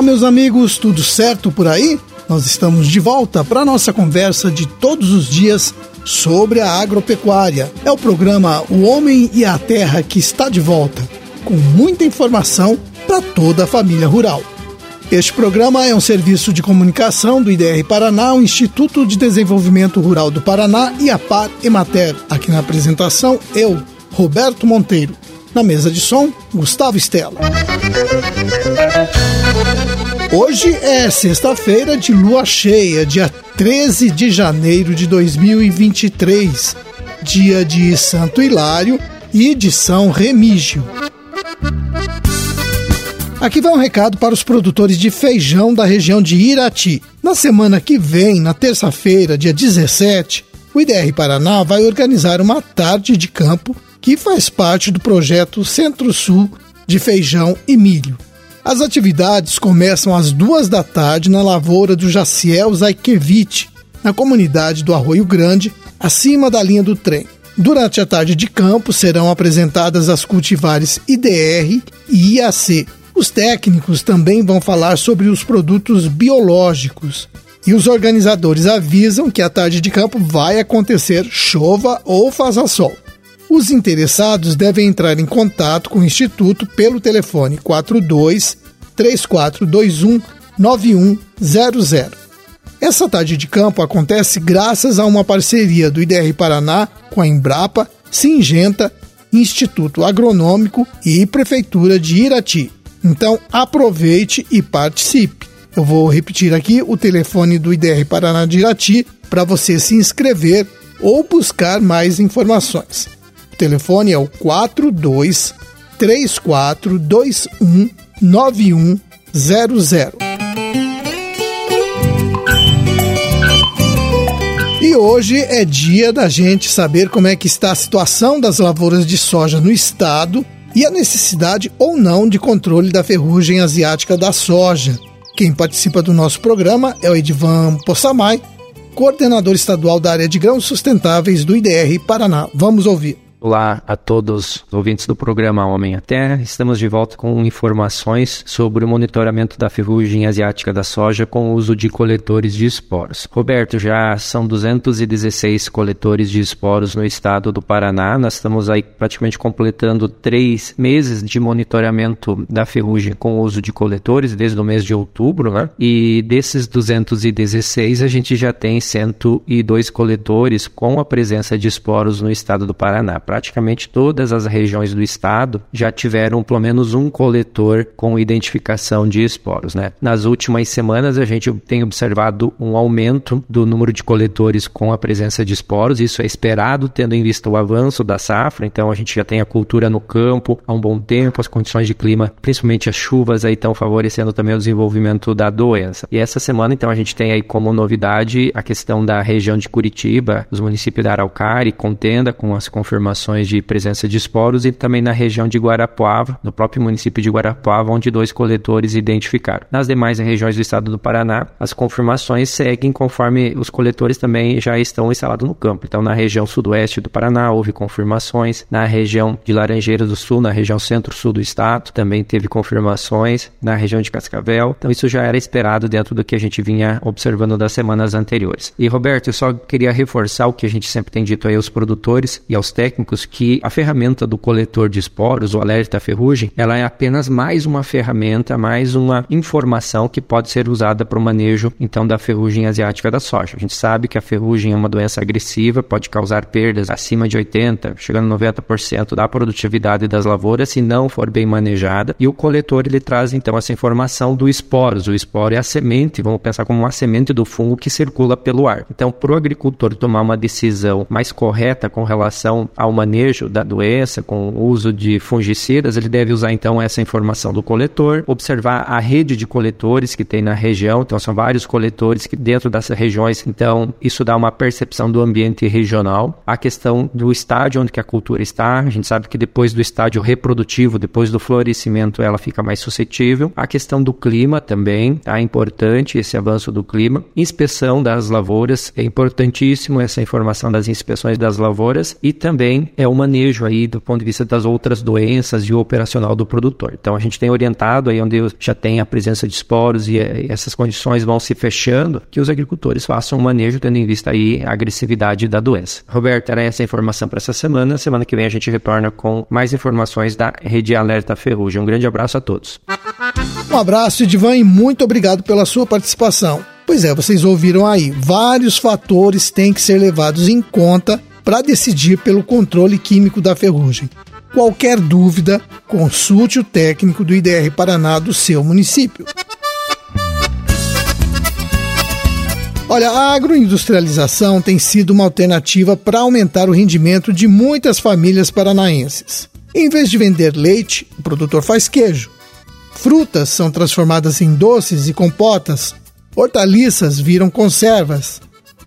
Olá, meus amigos, tudo certo por aí? Nós estamos de volta para nossa conversa de todos os dias sobre a agropecuária. É o programa O Homem e a Terra que está de volta, com muita informação para toda a família rural. Este programa é um serviço de comunicação do IDR Paraná, o Instituto de Desenvolvimento Rural do Paraná e a Par Emater. Aqui na apresentação, eu, Roberto Monteiro. Na mesa de som, Gustavo Stella. Hoje é sexta-feira de lua cheia, dia 13 de janeiro de 2023, dia de Santo Hilário e de São Remígio. Aqui vai um recado para os produtores de feijão da região de Irati. Na semana que vem, na terça-feira, dia 17, o IDR Paraná vai organizar uma tarde de campo que faz parte do projeto Centro-Sul de Feijão e Milho. As atividades começam às duas da tarde na lavoura do Jaciel Zaikevich, na comunidade do Arroio Grande, acima da linha do trem. Durante a tarde de campo serão apresentadas as cultivares IDR e IAC. Os técnicos também vão falar sobre os produtos biológicos. E os organizadores avisam que a tarde de campo vai acontecer chova ou faça sol. Os interessados devem entrar em contato com o Instituto pelo telefone 42 3421 9100. Essa tarde de campo acontece graças a uma parceria do IDR Paraná com a Embrapa, Singenta, Instituto Agronômico e Prefeitura de Irati. Então aproveite e participe. Eu vou repetir aqui o telefone do IDR Paraná de Irati para você se inscrever ou buscar mais informações telefone é o 42 3421 9100. E hoje é dia da gente saber como é que está a situação das lavouras de soja no estado e a necessidade ou não de controle da ferrugem asiática da soja. Quem participa do nosso programa é o Edvan Possamay, coordenador estadual da área de grãos sustentáveis do IDR Paraná. Vamos ouvir. Olá a todos os ouvintes do programa Homem à Terra. Estamos de volta com informações sobre o monitoramento da ferrugem asiática da soja com o uso de coletores de esporos. Roberto, já são 216 coletores de esporos no estado do Paraná. Nós estamos aí praticamente completando três meses de monitoramento da ferrugem com o uso de coletores desde o mês de outubro, né? E desses 216 a gente já tem 102 coletores com a presença de esporos no estado do Paraná praticamente todas as regiões do estado já tiveram pelo menos um coletor com identificação de esporos. Né? Nas últimas semanas, a gente tem observado um aumento do número de coletores com a presença de esporos. Isso é esperado, tendo em vista o avanço da safra. Então, a gente já tem a cultura no campo há um bom tempo, as condições de clima, principalmente as chuvas, aí estão favorecendo também o desenvolvimento da doença. E essa semana, então, a gente tem aí como novidade a questão da região de Curitiba, os municípios da Araucária, Contenda, com as confirmações de presença de esporos e também na região de Guarapuava, no próprio município de Guarapuava, onde dois coletores identificaram. Nas demais regiões do estado do Paraná, as confirmações seguem conforme os coletores também já estão instalados no campo. Então, na região sudoeste do Paraná, houve confirmações. Na região de Laranjeiras do Sul, na região centro-sul do estado, também teve confirmações. Na região de Cascavel. Então, isso já era esperado dentro do que a gente vinha observando das semanas anteriores. E, Roberto, eu só queria reforçar o que a gente sempre tem dito aí aos produtores e aos técnicos que a ferramenta do coletor de esporos, o alerta ferrugem, ela é apenas mais uma ferramenta, mais uma informação que pode ser usada para o manejo então da ferrugem asiática da soja. A gente sabe que a ferrugem é uma doença agressiva, pode causar perdas acima de 80, chegando a 90% da produtividade das lavouras se não for bem manejada. E o coletor ele traz então essa informação do esporos. O esporo é a semente, vamos pensar como uma semente do fungo que circula pelo ar. Então, para o agricultor tomar uma decisão mais correta com relação ao ao manejo da doença com o uso de fungicidas, ele deve usar então essa informação do coletor, observar a rede de coletores que tem na região, então são vários coletores que dentro dessas regiões, então isso dá uma percepção do ambiente regional. A questão do estádio onde que a cultura está, a gente sabe que depois do estádio reprodutivo, depois do florescimento, ela fica mais suscetível. A questão do clima também, é importante esse avanço do clima. Inspeção das lavouras, é importantíssimo essa informação das inspeções das lavouras e também é o manejo aí do ponto de vista das outras doenças e o operacional do produtor. Então a gente tem orientado aí onde já tem a presença de esporos e, e essas condições vão se fechando, que os agricultores façam o manejo tendo em vista aí a agressividade da doença. Roberto, era essa a informação para essa semana. Semana que vem a gente retorna com mais informações da Rede Alerta Ferrugem. Um grande abraço a todos. Um abraço, Edivan, e muito obrigado pela sua participação. Pois é, vocês ouviram aí, vários fatores têm que ser levados em conta para decidir pelo controle químico da ferrugem. Qualquer dúvida, consulte o técnico do IDR Paraná do seu município. Olha, a agroindustrialização tem sido uma alternativa para aumentar o rendimento de muitas famílias paranaenses. Em vez de vender leite, o produtor faz queijo. Frutas são transformadas em doces e compotas. Hortaliças viram conservas.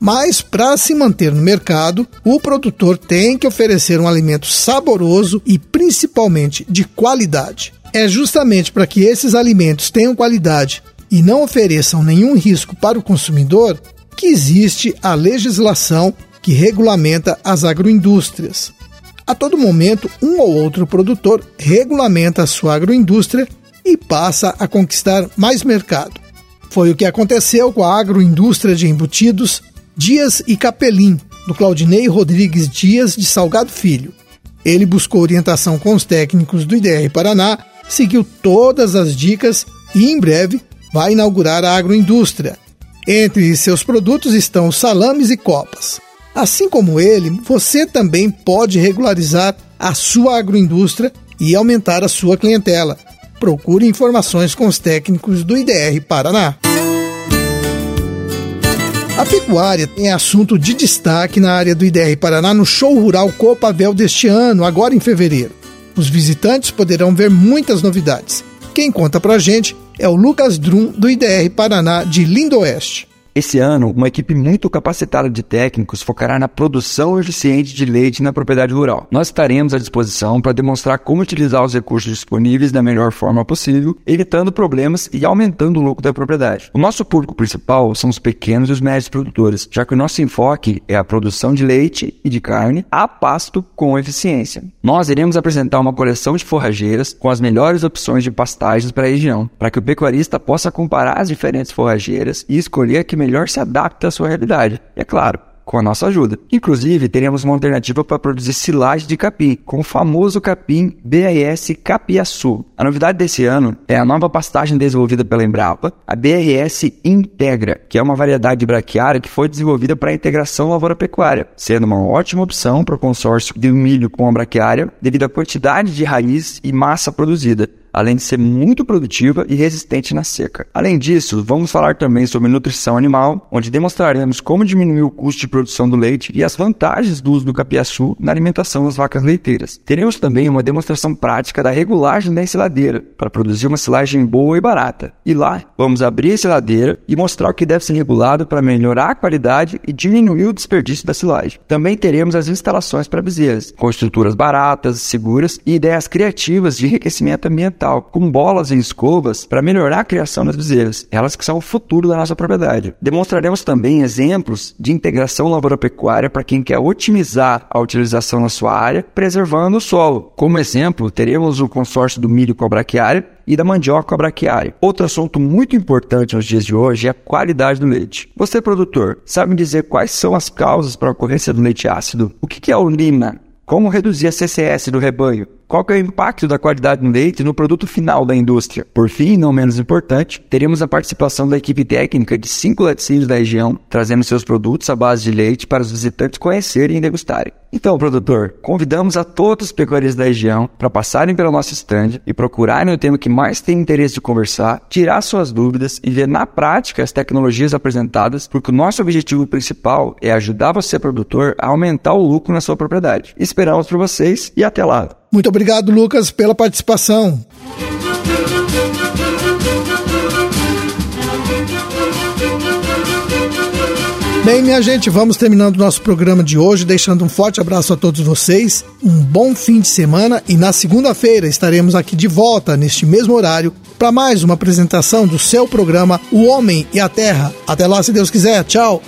Mas, para se manter no mercado, o produtor tem que oferecer um alimento saboroso e principalmente de qualidade. É justamente para que esses alimentos tenham qualidade e não ofereçam nenhum risco para o consumidor que existe a legislação que regulamenta as agroindústrias. A todo momento, um ou outro produtor regulamenta a sua agroindústria e passa a conquistar mais mercado. Foi o que aconteceu com a agroindústria de embutidos Dias e Capelim, do Claudinei Rodrigues Dias de Salgado Filho. Ele buscou orientação com os técnicos do IDR Paraná, seguiu todas as dicas e em breve vai inaugurar a agroindústria. Entre seus produtos estão salames e copas. Assim como ele, você também pode regularizar a sua agroindústria e aumentar a sua clientela. Procure informações com os técnicos do IDR Paraná. A pecuária tem assunto de destaque na área do IDR Paraná no Show Rural Copavel deste ano, agora em fevereiro. Os visitantes poderão ver muitas novidades. Quem conta pra gente é o Lucas Drum, do IDR Paraná de Lindo Oeste. Esse ano, uma equipe muito capacitada de técnicos focará na produção eficiente de leite na propriedade rural. Nós estaremos à disposição para demonstrar como utilizar os recursos disponíveis da melhor forma possível, evitando problemas e aumentando o lucro da propriedade. O nosso público principal são os pequenos e os médios produtores, já que o nosso enfoque é a produção de leite e de carne a pasto com eficiência. Nós iremos apresentar uma coleção de forrageiras com as melhores opções de pastagens para a região, para que o pecuarista possa comparar as diferentes forrageiras e escolher a que melhor se adapta à sua realidade. E é claro, com a nossa ajuda. Inclusive, teremos uma alternativa para produzir silagem de capim, com o famoso capim BRS Capiaçu. A novidade desse ano é a nova pastagem desenvolvida pela Embrapa, a BRS Integra, que é uma variedade de braquiária que foi desenvolvida para a integração lavoura-pecuária, sendo uma ótima opção para o consórcio de milho com a braquiária devido à quantidade de raiz e massa produzida além de ser muito produtiva e resistente na seca. Além disso, vamos falar também sobre nutrição animal, onde demonstraremos como diminuir o custo de produção do leite e as vantagens do uso do capiaçu na alimentação das vacas leiteiras. Teremos também uma demonstração prática da regulagem da ensiladeira, para produzir uma silagem boa e barata. E lá, vamos abrir a ensiladeira e mostrar o que deve ser regulado para melhorar a qualidade e diminuir o desperdício da silagem. Também teremos as instalações para bezerras, com estruturas baratas, seguras e ideias criativas de enriquecimento ambiental ambiental com bolas e escovas para melhorar a criação das bezerras, elas que são o futuro da nossa propriedade. Demonstraremos também exemplos de integração lavoura-pecuária para quem quer otimizar a utilização na sua área, preservando o solo. Como exemplo, teremos o consórcio do milho com e da mandioca braquiária. Outro assunto muito importante nos dias de hoje é a qualidade do leite. Você, produtor, sabe dizer quais são as causas para a ocorrência do leite ácido? O que é o lima? Como reduzir a CCS do rebanho? Qual é o impacto da qualidade do leite no produto final da indústria? Por fim, não menos importante, teremos a participação da equipe técnica de cinco laticínios da região, trazendo seus produtos à base de leite para os visitantes conhecerem e degustarem. Então, produtor, convidamos a todos os pecuaristas da região para passarem pelo nosso stand e procurarem o tema que mais tem interesse de conversar, tirar suas dúvidas e ver na prática as tecnologias apresentadas, porque o nosso objetivo principal é ajudar você, produtor, a aumentar o lucro na sua propriedade. Esperamos por vocês e até lá! Muito obrigado, Lucas, pela participação. Bem, minha gente, vamos terminando o nosso programa de hoje, deixando um forte abraço a todos vocês, um bom fim de semana e na segunda-feira estaremos aqui de volta, neste mesmo horário, para mais uma apresentação do seu programa O Homem e a Terra. Até lá, se Deus quiser. Tchau!